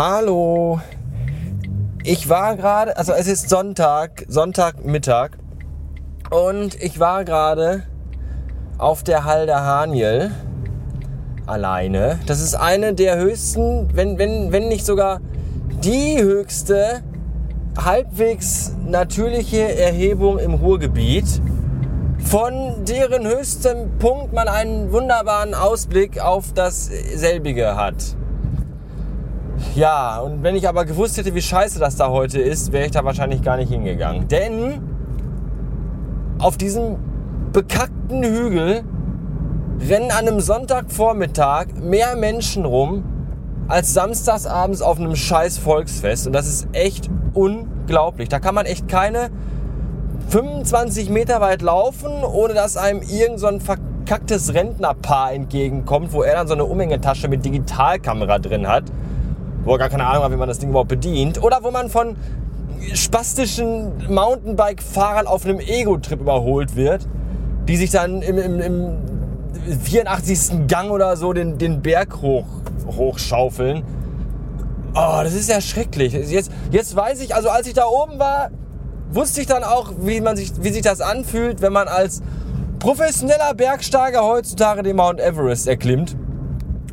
Hallo. Ich war gerade, also es ist Sonntag, Sonntagmittag und ich war gerade auf der Halde Haniel alleine. Das ist eine der höchsten, wenn, wenn, wenn nicht sogar die höchste halbwegs natürliche Erhebung im Ruhrgebiet, von deren höchstem Punkt man einen wunderbaren Ausblick auf dasselbige hat. Ja, und wenn ich aber gewusst hätte, wie scheiße das da heute ist, wäre ich da wahrscheinlich gar nicht hingegangen. Denn auf diesem bekackten Hügel rennen an einem Sonntagvormittag mehr Menschen rum als samstagsabends auf einem scheiß Volksfest. Und das ist echt unglaublich. Da kann man echt keine 25 Meter weit laufen, ohne dass einem irgend so ein verkacktes Rentnerpaar entgegenkommt, wo er dann so eine Umhängetasche mit Digitalkamera drin hat, wo er gar keine Ahnung hat, wie man das Ding überhaupt bedient. Oder wo man von spastischen Mountainbike-Fahrern auf einem Ego-Trip überholt wird, die sich dann im, im, im 84. Gang oder so den, den Berg hoch, hochschaufeln. Oh, das ist ja schrecklich. Jetzt, jetzt weiß ich, also als ich da oben war, wusste ich dann auch, wie, man sich, wie sich das anfühlt, wenn man als professioneller Bergsteiger heutzutage den Mount Everest erklimmt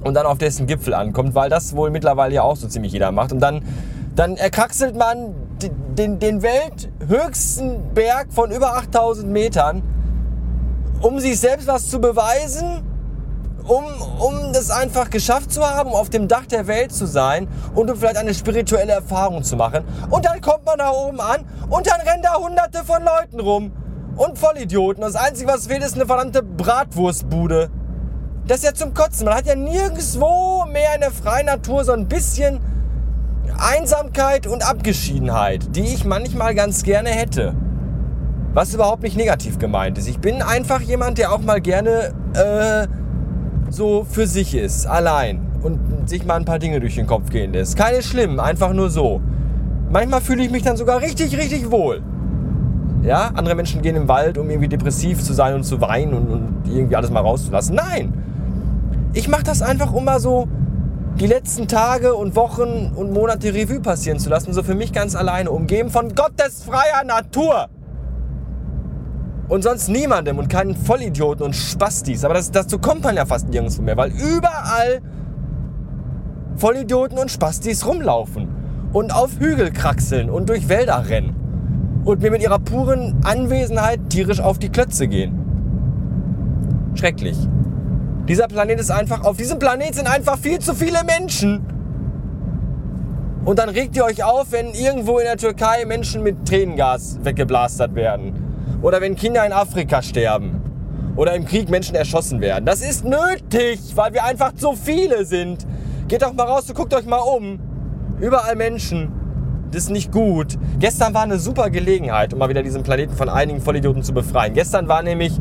und dann auf dessen Gipfel ankommt, weil das wohl mittlerweile ja auch so ziemlich jeder macht. Und dann, dann erkraxelt man den, den welthöchsten Berg von über 8000 Metern, um sich selbst was zu beweisen, um, um das einfach geschafft zu haben, auf dem Dach der Welt zu sein und um vielleicht eine spirituelle Erfahrung zu machen. Und dann kommt man da oben an und dann rennen da hunderte von Leuten rum. Und Vollidioten. Das Einzige, was fehlt, ist eine verdammte Bratwurstbude. Das ist ja zum Kotzen. Man hat ja nirgendwo mehr in der freien Natur so ein bisschen Einsamkeit und Abgeschiedenheit, die ich manchmal ganz gerne hätte. Was überhaupt nicht negativ gemeint ist. Ich bin einfach jemand, der auch mal gerne äh, so für sich ist, allein und sich mal ein paar Dinge durch den Kopf gehen lässt. Keine schlimm, einfach nur so. Manchmal fühle ich mich dann sogar richtig, richtig wohl. Ja, andere Menschen gehen im Wald, um irgendwie depressiv zu sein und zu weinen und, und irgendwie alles mal rauszulassen. Nein! Ich mache das einfach, um mal so die letzten Tage und Wochen und Monate Revue passieren zu lassen, so für mich ganz alleine, umgeben von gottesfreier Natur. Und sonst niemandem und keinen Vollidioten und Spastis. Aber das, dazu kommt man ja fast nirgendwo mehr, weil überall Vollidioten und Spastis rumlaufen und auf Hügel kraxeln und durch Wälder rennen und mir mit ihrer puren Anwesenheit tierisch auf die Klötze gehen. Schrecklich. Dieser Planet ist einfach, auf diesem Planet sind einfach viel zu viele Menschen. Und dann regt ihr euch auf, wenn irgendwo in der Türkei Menschen mit Tränengas weggeblastert werden. Oder wenn Kinder in Afrika sterben. Oder im Krieg Menschen erschossen werden. Das ist nötig, weil wir einfach zu viele sind. Geht doch mal raus und guckt euch mal um. Überall Menschen. Das ist nicht gut. Gestern war eine super Gelegenheit, um mal wieder diesen Planeten von einigen Vollidioten zu befreien. Gestern war nämlich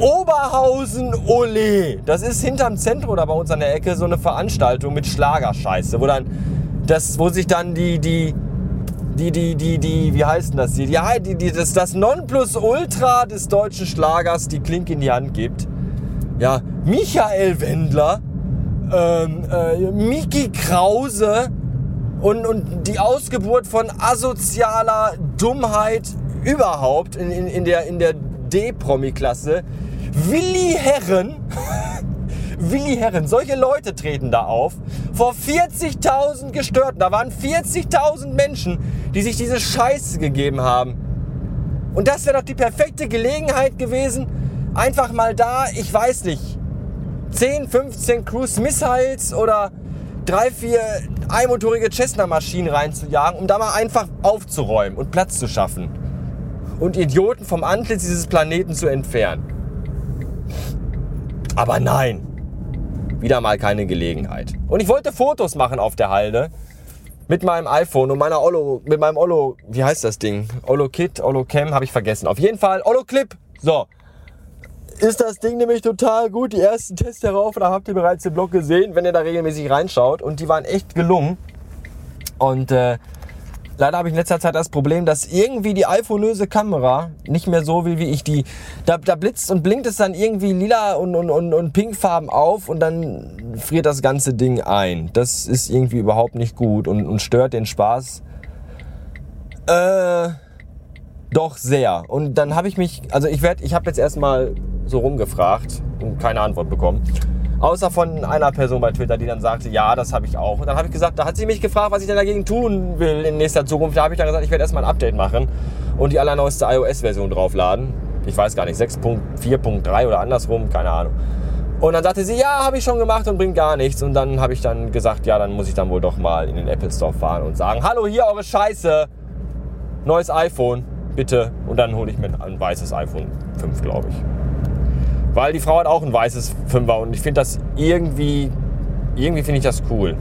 Oberhausen Ole. Das ist hinterm Zentrum oder bei uns an der Ecke so eine Veranstaltung mit Schlagerscheiße, wo dann das, wo sich dann die, die, die, die, die, die, wie heißt denn das hier? Ja, die, die, das, das Nonplusultra des deutschen Schlagers die Klinke in die Hand gibt. Ja, Michael Wendler, ähm, äh, Miki Krause und, und die Ausgeburt von asozialer Dummheit überhaupt in, in, in der, in der D-Promi-Klasse Willi Herren, Willi Herren, solche Leute treten da auf, vor 40.000 Gestörten, da waren 40.000 Menschen, die sich diese Scheiße gegeben haben. Und das wäre doch die perfekte Gelegenheit gewesen, einfach mal da, ich weiß nicht, 10, 15 Cruise Missiles oder drei, vier einmotorige Cessna-Maschinen reinzujagen, um da mal einfach aufzuräumen und Platz zu schaffen. Und Idioten vom Antlitz dieses Planeten zu entfernen. Aber nein, wieder mal keine Gelegenheit. Und ich wollte Fotos machen auf der Halde mit meinem iPhone und meiner Olo, mit meinem Olo, wie heißt das Ding? Olo Kit, Olo Cam, habe ich vergessen. Auf jeden Fall Olo Clip. So. Ist das Ding nämlich total gut. Die ersten Tests darauf, da habt ihr bereits den Blog gesehen, wenn ihr da regelmäßig reinschaut. Und die waren echt gelungen. Und äh, Leider habe ich in letzter Zeit das Problem, dass irgendwie die iPhone-öse Kamera nicht mehr so will, wie ich die. Da, da blitzt und blinkt es dann irgendwie lila und, und, und, und pinkfarben auf und dann friert das ganze Ding ein. Das ist irgendwie überhaupt nicht gut und, und stört den Spaß. Äh, doch sehr. Und dann habe ich mich, also ich werde, ich habe jetzt erstmal so rumgefragt und keine Antwort bekommen. Außer von einer Person bei Twitter, die dann sagte, ja, das habe ich auch. Und dann habe ich gesagt, da hat sie mich gefragt, was ich denn dagegen tun will in nächster Zukunft. Da habe ich dann gesagt, ich werde erstmal ein Update machen und die allerneueste iOS-Version draufladen. Ich weiß gar nicht, 6.4.3 oder andersrum, keine Ahnung. Und dann sagte sie, ja, habe ich schon gemacht und bringt gar nichts. Und dann habe ich dann gesagt, ja, dann muss ich dann wohl doch mal in den Apple Store fahren und sagen, hallo, hier eure Scheiße. Neues iPhone, bitte. Und dann hole ich mir ein weißes iPhone 5, glaube ich. Weil die Frau hat auch ein weißes Fünfer und ich finde das irgendwie, irgendwie finde ich das cool.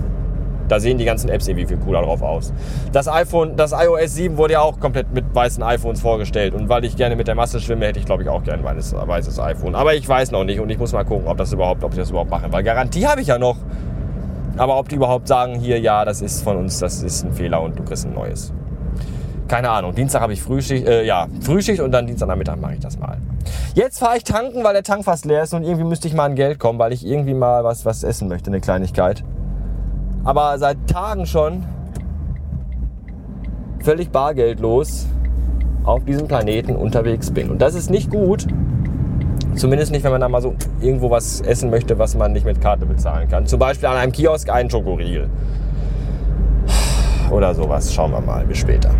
Da sehen die ganzen Apps irgendwie viel cooler drauf aus. Das iPhone, das iOS 7 wurde ja auch komplett mit weißen iPhones vorgestellt. Und weil ich gerne mit der Masse schwimme, hätte ich glaube ich auch gerne ein weißes, iPhone. Aber ich weiß noch nicht und ich muss mal gucken, ob das überhaupt, ob ich das überhaupt mache. Weil Garantie habe ich ja noch. Aber ob die überhaupt sagen, hier, ja, das ist von uns, das ist ein Fehler und du kriegst ein neues. Keine Ahnung. Dienstag habe ich Frühschicht, äh, ja, Frühschicht und dann Dienstagnachmittag mache ich das mal. Jetzt fahre ich tanken, weil der Tank fast leer ist und irgendwie müsste ich mal an Geld kommen, weil ich irgendwie mal was, was essen möchte, eine Kleinigkeit. Aber seit Tagen schon völlig bargeldlos auf diesem Planeten unterwegs bin. Und das ist nicht gut. Zumindest nicht, wenn man da mal so irgendwo was essen möchte, was man nicht mit Karte bezahlen kann. Zum Beispiel an einem Kiosk einen Schokoriegel. Oder sowas. Schauen wir mal. Bis später.